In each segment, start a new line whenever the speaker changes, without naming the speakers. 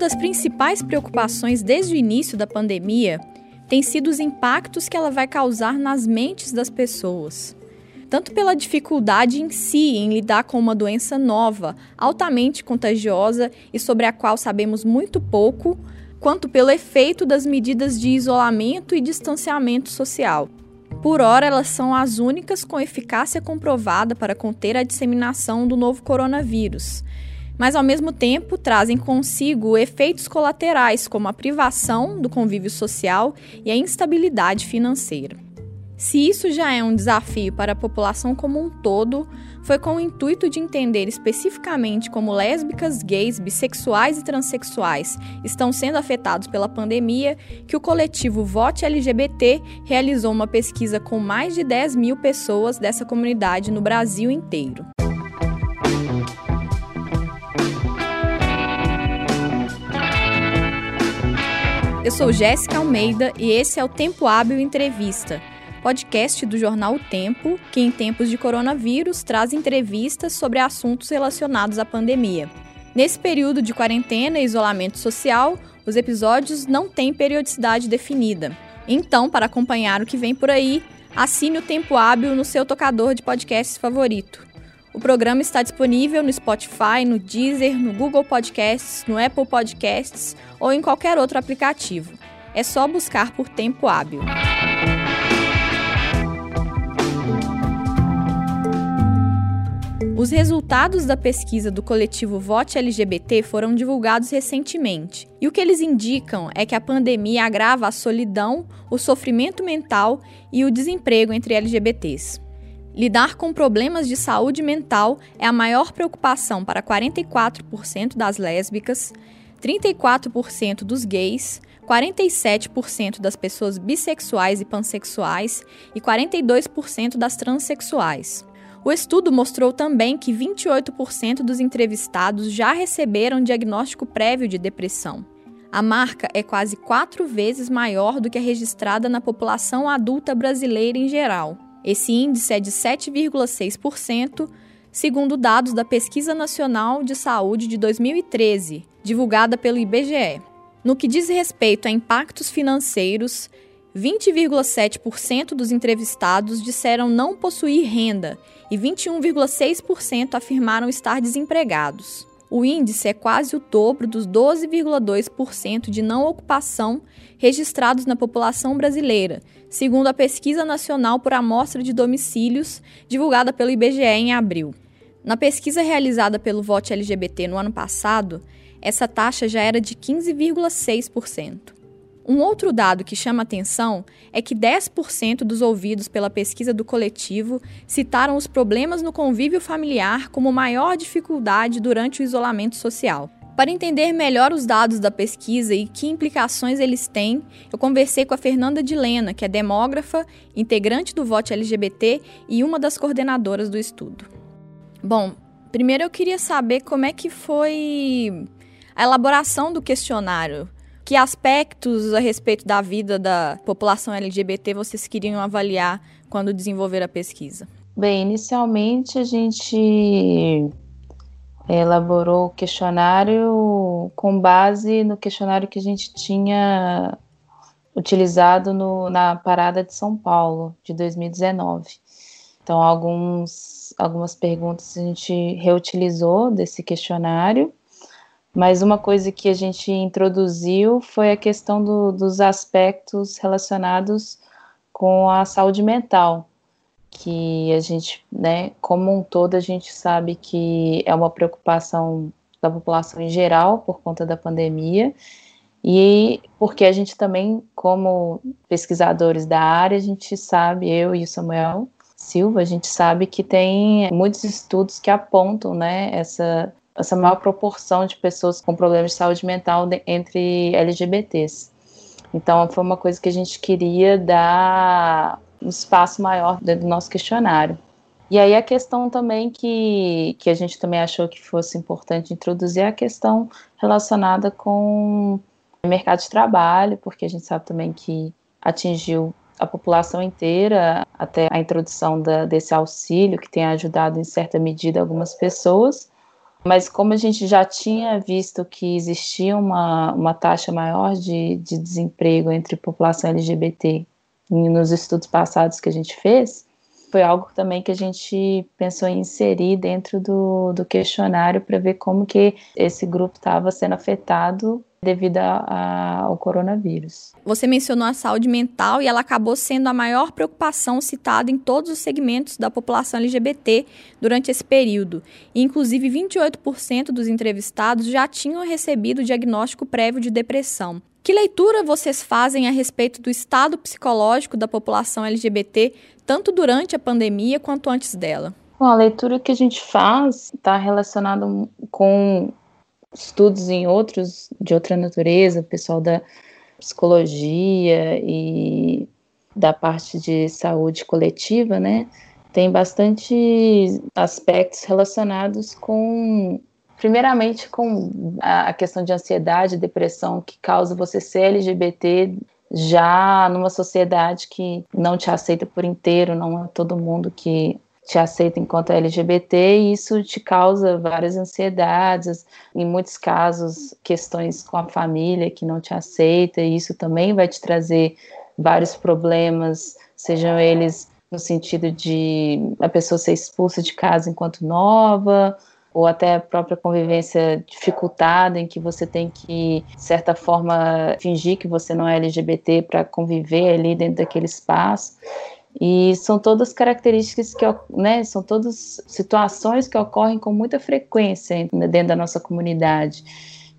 das principais preocupações desde o início da pandemia tem sido os impactos que ela vai causar nas mentes das pessoas. Tanto pela dificuldade em si em lidar com uma doença nova, altamente contagiosa e sobre a qual sabemos muito pouco, quanto pelo efeito das medidas de isolamento e distanciamento social. Por hora, elas são as únicas com eficácia comprovada para conter a disseminação do novo coronavírus, mas ao mesmo tempo trazem consigo efeitos colaterais, como a privação do convívio social e a instabilidade financeira. Se isso já é um desafio para a população como um todo, foi com o intuito de entender especificamente como lésbicas, gays, bissexuais e transexuais estão sendo afetados pela pandemia que o coletivo Vote LGBT realizou uma pesquisa com mais de 10 mil pessoas dessa comunidade no Brasil inteiro. Eu sou Jéssica Almeida e esse é o Tempo Hábil Entrevista podcast do jornal O Tempo, que em tempos de coronavírus traz entrevistas sobre assuntos relacionados à pandemia. Nesse período de quarentena e isolamento social, os episódios não têm periodicidade definida. Então, para acompanhar o que vem por aí, assine o Tempo Hábil no seu tocador de podcasts favorito. O programa está disponível no Spotify, no Deezer, no Google Podcasts, no Apple Podcasts ou em qualquer outro aplicativo. É só buscar por Tempo Hábil. Os resultados da pesquisa do coletivo Vote LGBT foram divulgados recentemente. E o que eles indicam é que a pandemia agrava a solidão, o sofrimento mental e o desemprego entre LGBTs. Lidar com problemas de saúde mental é a maior preocupação para 44% das lésbicas, 34% dos gays, 47% das pessoas bissexuais e pansexuais e 42% das transexuais. O estudo mostrou também que 28% dos entrevistados já receberam diagnóstico prévio de depressão. A marca é quase quatro vezes maior do que a registrada na população adulta brasileira em geral. Esse índice é de 7,6%, segundo dados da Pesquisa Nacional de Saúde de 2013, divulgada pelo IBGE. No que diz respeito a impactos financeiros, 20,7% dos entrevistados disseram não possuir renda e 21,6% afirmaram estar desempregados. O índice é quase o dobro dos 12,2% de não ocupação registrados na população brasileira, segundo a Pesquisa Nacional por Amostra de Domicílios, divulgada pelo IBGE em abril. Na pesquisa realizada pelo Vote LGBT no ano passado, essa taxa já era de 15,6%. Um outro dado que chama atenção é que 10% dos ouvidos pela pesquisa do coletivo citaram os problemas no convívio familiar como maior dificuldade durante o isolamento social. Para entender melhor os dados da pesquisa e que implicações eles têm, eu conversei com a Fernanda Dilena, que é demógrafa, integrante do Vote LGBT e uma das coordenadoras do estudo. Bom, primeiro eu queria saber como é que foi a elaboração do questionário que aspectos a respeito da vida da população LGBT vocês queriam avaliar quando desenvolver a pesquisa?
Bem, inicialmente a gente elaborou o questionário com base no questionário que a gente tinha utilizado no, na parada de São Paulo de 2019. Então, alguns, algumas perguntas a gente reutilizou desse questionário mas uma coisa que a gente introduziu foi a questão do, dos aspectos relacionados com a saúde mental, que a gente, né, como um todo, a gente sabe que é uma preocupação da população em geral por conta da pandemia, e porque a gente também, como pesquisadores da área, a gente sabe, eu e o Samuel Silva, a gente sabe que tem muitos estudos que apontam, né, essa essa maior proporção de pessoas com problemas de saúde mental de, entre LGBTs. Então, foi uma coisa que a gente queria dar um espaço maior dentro do nosso questionário. E aí a questão também que, que a gente também achou que fosse importante introduzir é a questão relacionada com o mercado de trabalho, porque a gente sabe também que atingiu a população inteira até a introdução da, desse auxílio, que tem ajudado em certa medida algumas pessoas, Mas como a gente já tinha visto que existia uma, uma taxa maior de, de desemprego entre população LGBT nos estudos passados que a gente fez, foi algo também que a gente pensou em inserir dentro do, do questionário para ver como que esse grupo estava sendo afetado devido a, a, ao coronavírus.
Você mencionou a saúde mental e ela acabou sendo a maior preocupação citada em todos os segmentos da população LGBT durante esse período. E, inclusive, 28% dos entrevistados já tinham recebido diagnóstico prévio de depressão. Que leitura vocês fazem a respeito do estado psicológico da população LGBT, tanto durante a pandemia quanto antes dela?
Bom, a leitura que a gente faz está relacionada com estudos em outros de outra natureza, pessoal da psicologia e da parte de saúde coletiva, né? Tem bastante aspectos relacionados com, primeiramente, com a questão de ansiedade, depressão que causa você ser LGBT já numa sociedade que não te aceita por inteiro, não é todo mundo que te aceita enquanto LGBT e isso te causa várias ansiedades, em muitos casos questões com a família que não te aceita, e isso também vai te trazer vários problemas, sejam eles no sentido de a pessoa ser expulsa de casa enquanto nova, ou até a própria convivência dificultada, em que você tem que, de certa forma, fingir que você não é LGBT para conviver ali dentro daquele espaço. E são todas características que, né, são todas situações que ocorrem com muita frequência dentro da nossa comunidade.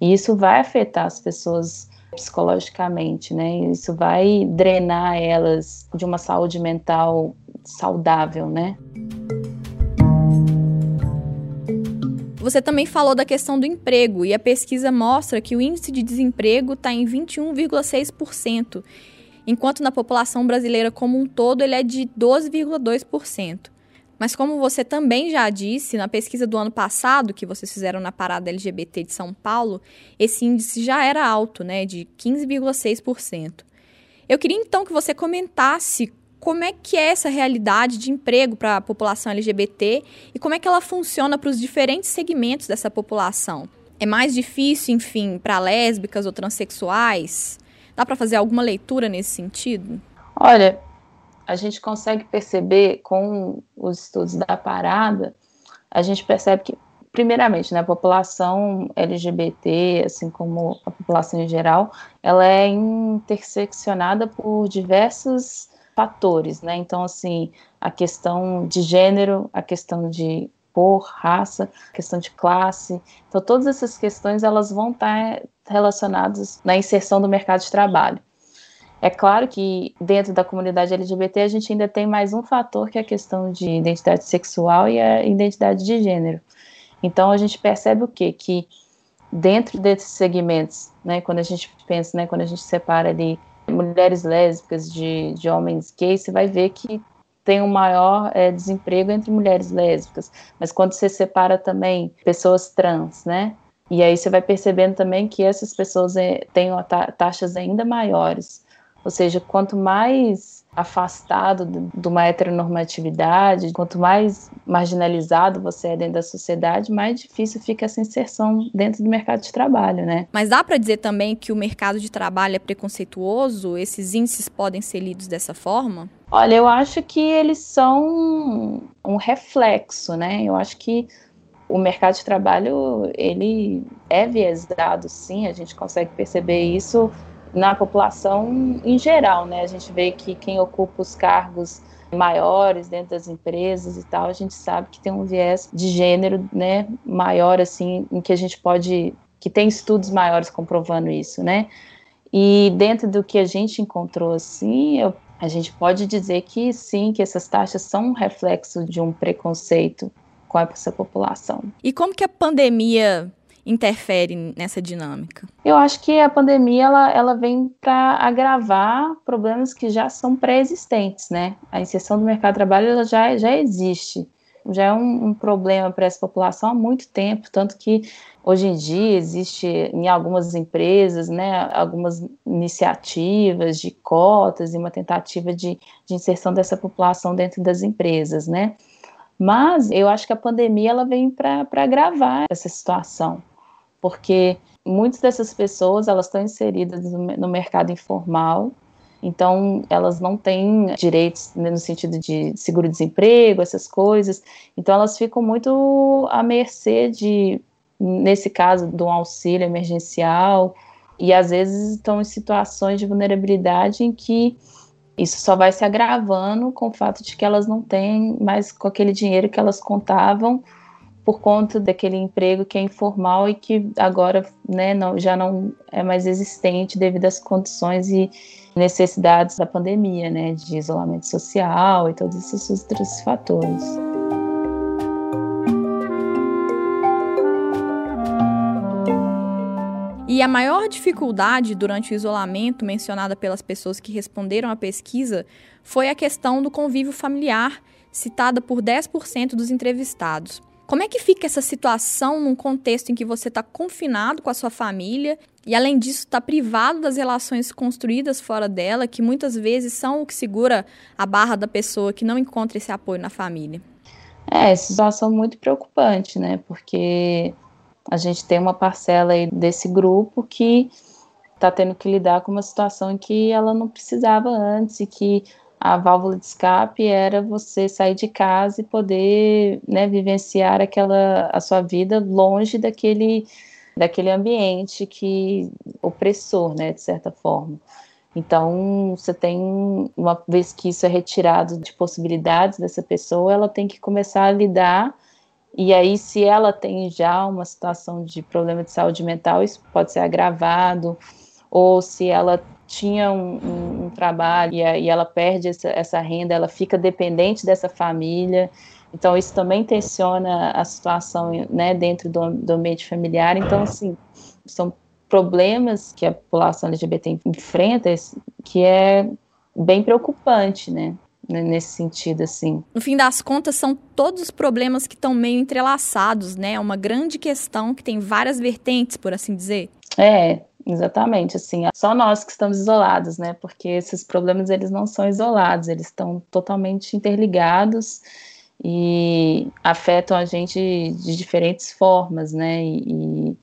E isso vai afetar as pessoas psicologicamente, né? Isso vai drenar elas de uma saúde mental saudável, né?
Você também falou da questão do emprego e a pesquisa mostra que o índice de desemprego está em 21,6% enquanto na população brasileira como um todo ele é de 12,2%. Mas como você também já disse, na pesquisa do ano passado que vocês fizeram na parada LGBT de São Paulo, esse índice já era alto, né, de 15,6%. Eu queria então que você comentasse como é que é essa realidade de emprego para a população LGBT e como é que ela funciona para os diferentes segmentos dessa população. É mais difícil, enfim, para lésbicas ou transexuais? Dá para fazer alguma leitura nesse sentido?
Olha, a gente consegue perceber com os estudos da parada, a gente percebe que, primeiramente, né, a população LGBT, assim como a população em geral, ela é interseccionada por diversos fatores, né? Então, assim, a questão de gênero, a questão de cor, raça, questão de classe. Então, todas essas questões elas vão estar relacionados na inserção do mercado de trabalho. É claro que dentro da comunidade LGBT a gente ainda tem mais um fator que é a questão de identidade sexual e a identidade de gênero. Então a gente percebe o quê? Que dentro desses segmentos, né, quando a gente pensa, né, quando a gente separa ali mulheres lésbicas de, de homens gays, você vai ver que tem um maior é, desemprego entre mulheres lésbicas. Mas quando você separa também pessoas trans, né, e aí você vai percebendo também que essas pessoas eh, têm taxas ainda maiores. Ou seja, quanto mais afastado de uma heteronormatividade, quanto mais marginalizado você é dentro da sociedade, mais difícil fica essa inserção dentro do mercado de trabalho, né?
Mas dá para dizer também que o mercado de trabalho é preconceituoso? Esses índices podem ser lidos dessa forma?
Olha, eu acho que eles são um reflexo, né? Eu acho que o mercado de trabalho ele é viesado, sim, a gente consegue perceber isso na população em geral, né? A gente vê que quem ocupa os cargos maiores dentro das empresas e tal, a gente sabe que tem um viés de gênero, né, maior assim, em que a gente pode que tem estudos maiores comprovando isso, né? E dentro do que a gente encontrou assim, eu, a gente pode dizer que sim, que essas taxas são um reflexo de um preconceito com essa população.
E como que a pandemia interfere nessa dinâmica?
Eu acho que a pandemia ela, ela vem para agravar problemas que já são pré-existentes, né? A inserção do mercado de trabalho ela já, já existe, já é um, um problema para essa população há muito tempo, tanto que hoje em dia existe em algumas empresas, né, algumas iniciativas de cotas e uma tentativa de, de inserção dessa população dentro das empresas, né? Mas eu acho que a pandemia ela vem para agravar essa situação, porque muitas dessas pessoas elas estão inseridas no mercado informal, então elas não têm direitos no sentido de seguro-desemprego, essas coisas, então elas ficam muito à mercê de, nesse caso, de um auxílio emergencial, e às vezes estão em situações de vulnerabilidade em que isso só vai se agravando com o fato de que elas não têm mais com aquele dinheiro que elas contavam por conta daquele emprego que é informal e que agora né, não, já não é mais existente devido às condições e necessidades da pandemia, né, de isolamento social e todos esses outros fatores.
E a maior dificuldade durante o isolamento mencionada pelas pessoas que responderam à pesquisa foi a questão do convívio familiar, citada por 10% dos entrevistados. Como é que fica essa situação num contexto em que você está confinado com a sua família e, além disso, está privado das relações construídas fora dela, que muitas vezes são o que segura a barra da pessoa que não encontra esse apoio na família?
É, situação muito preocupante, né? Porque a gente tem uma parcela aí desse grupo que está tendo que lidar com uma situação em que ela não precisava antes e que a válvula de escape era você sair de casa e poder né, vivenciar aquela a sua vida longe daquele daquele ambiente que opressor, né, de certa forma. Então, você tem uma vez que isso é retirado de possibilidades dessa pessoa, ela tem que começar a lidar e aí, se ela tem já uma situação de problema de saúde mental, isso pode ser agravado, ou se ela tinha um, um, um trabalho e, e, ela perde essa, essa renda, ela fica dependente dessa família. Então, isso também tensiona a situação né, dentro do, do ambiente familiar. Então, assim, são problemas que a população LGBT enfrenta que é bem preocupante? Né, nesse sentido, assim.
No fim das contas, são todos os problemas que estão meio entrelaçados, né? É uma grande questão que tem várias vertentes, por assim dizer.
É, exatamente, assim, só nós que estamos isolados, né? Porque esses problemas, eles não são isolados, eles estão totalmente interligados e afetam a gente de diferentes formas, né? E, e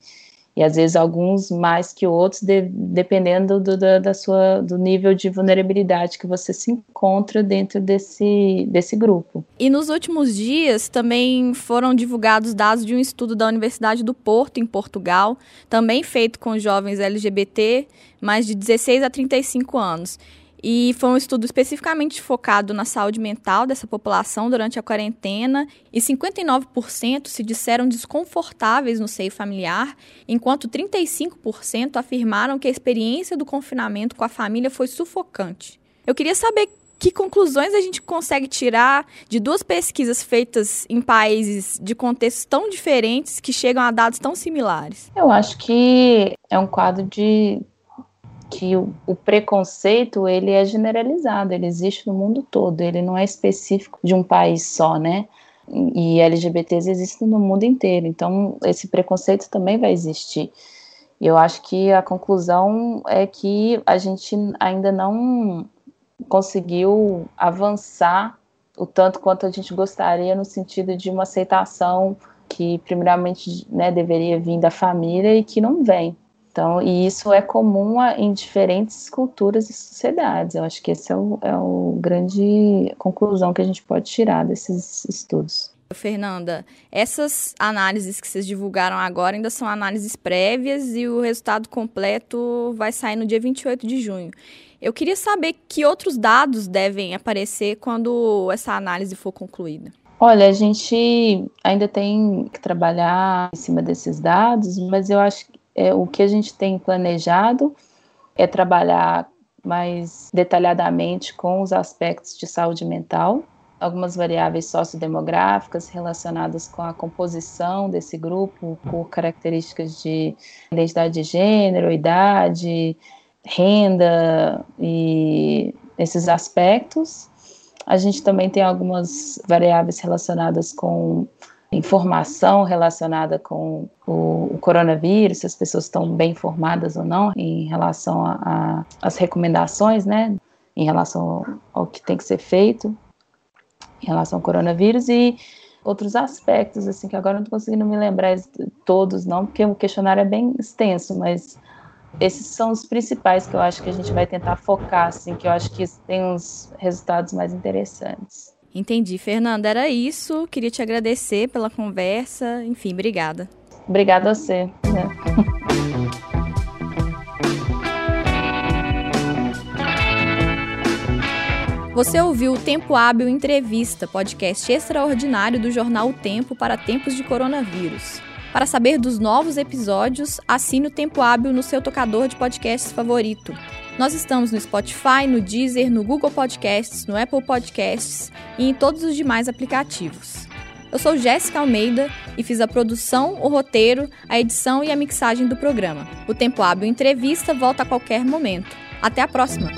às vezes alguns mais que outros, de, dependendo do, da, da, sua, do nível de vulnerabilidade que você se encontra dentro desse, desse grupo.
E nos últimos dias também foram divulgados dados de um estudo da Universidade do Porto, em Portugal, também feito com jovens LGBT, mais de 16 a 35 anos. E foi um estudo especificamente focado na saúde mental dessa população durante a quarentena, e 59% se disseram desconfortáveis no seio familiar, enquanto 35% afirmaram que a experiência do confinamento com a família foi sufocante. Eu queria saber que conclusões a gente consegue tirar de duas pesquisas feitas em países de contextos tão diferentes que chegam a dados tão similares?
Eu acho que é um quadro de que o, o, preconceito ele é generalizado, ele existe no mundo todo, ele não é específico de um país só, né? E LGBTs existem no mundo inteiro, então esse preconceito também vai existir. Eu acho que a conclusão é que a gente ainda não conseguiu avançar o tanto quanto a gente gostaria no sentido de uma aceitação que primeiramente né, deveria vir da família e que não vem. Então, e isso é comum a, em diferentes culturas e sociedades. Eu acho que esse é o, é o grande conclusão que a gente pode tirar desses estudos.
Fernanda, essas análises que vocês divulgaram agora ainda são análises prévias e o resultado completo vai sair no dia 28 de junho. Eu queria saber que outros dados devem aparecer quando essa análise for concluída.
Olha, a gente ainda tem que trabalhar em cima desses dados, mas eu acho que é, o que a gente tem planejado é trabalhar mais detalhadamente com os aspectos de saúde mental, algumas variáveis sociodemográficas relacionadas com a composição desse grupo por características de identidade de gênero, idade, renda e esses aspectos. A gente também tem algumas variáveis relacionadas com informação relacionada com o, o, coronavírus, se as pessoas estão bem informadas ou não em relação às recomendações, né, em relação ao, ao, que tem que ser feito em relação ao coronavírus e outros aspectos, assim, que agora não estou conseguindo me lembrar todos, não, porque o questionário é bem extenso, mas esses são os principais que eu acho que a gente vai tentar focar, assim, que eu acho que tem uns resultados mais interessantes.
Entendi. Fernanda, era isso. Queria te agradecer pela conversa. Enfim, obrigada.
Obrigada a você. Né?
Você ouviu o Tempo Hábil Entrevista, podcast extraordinário do jornal O Tempo para tempos de coronavírus. Para saber dos novos episódios, assine o Tempo Hábil no seu tocador de podcasts favorito. Nós estamos no Spotify, no Deezer, no Google Podcasts, no Apple Podcasts e em todos os demais aplicativos. Eu sou Jéssica Almeida e fiz a produção, o roteiro, a edição e a mixagem do programa. O Tempo Hábil Entrevista volta a qualquer momento. Até a próxima!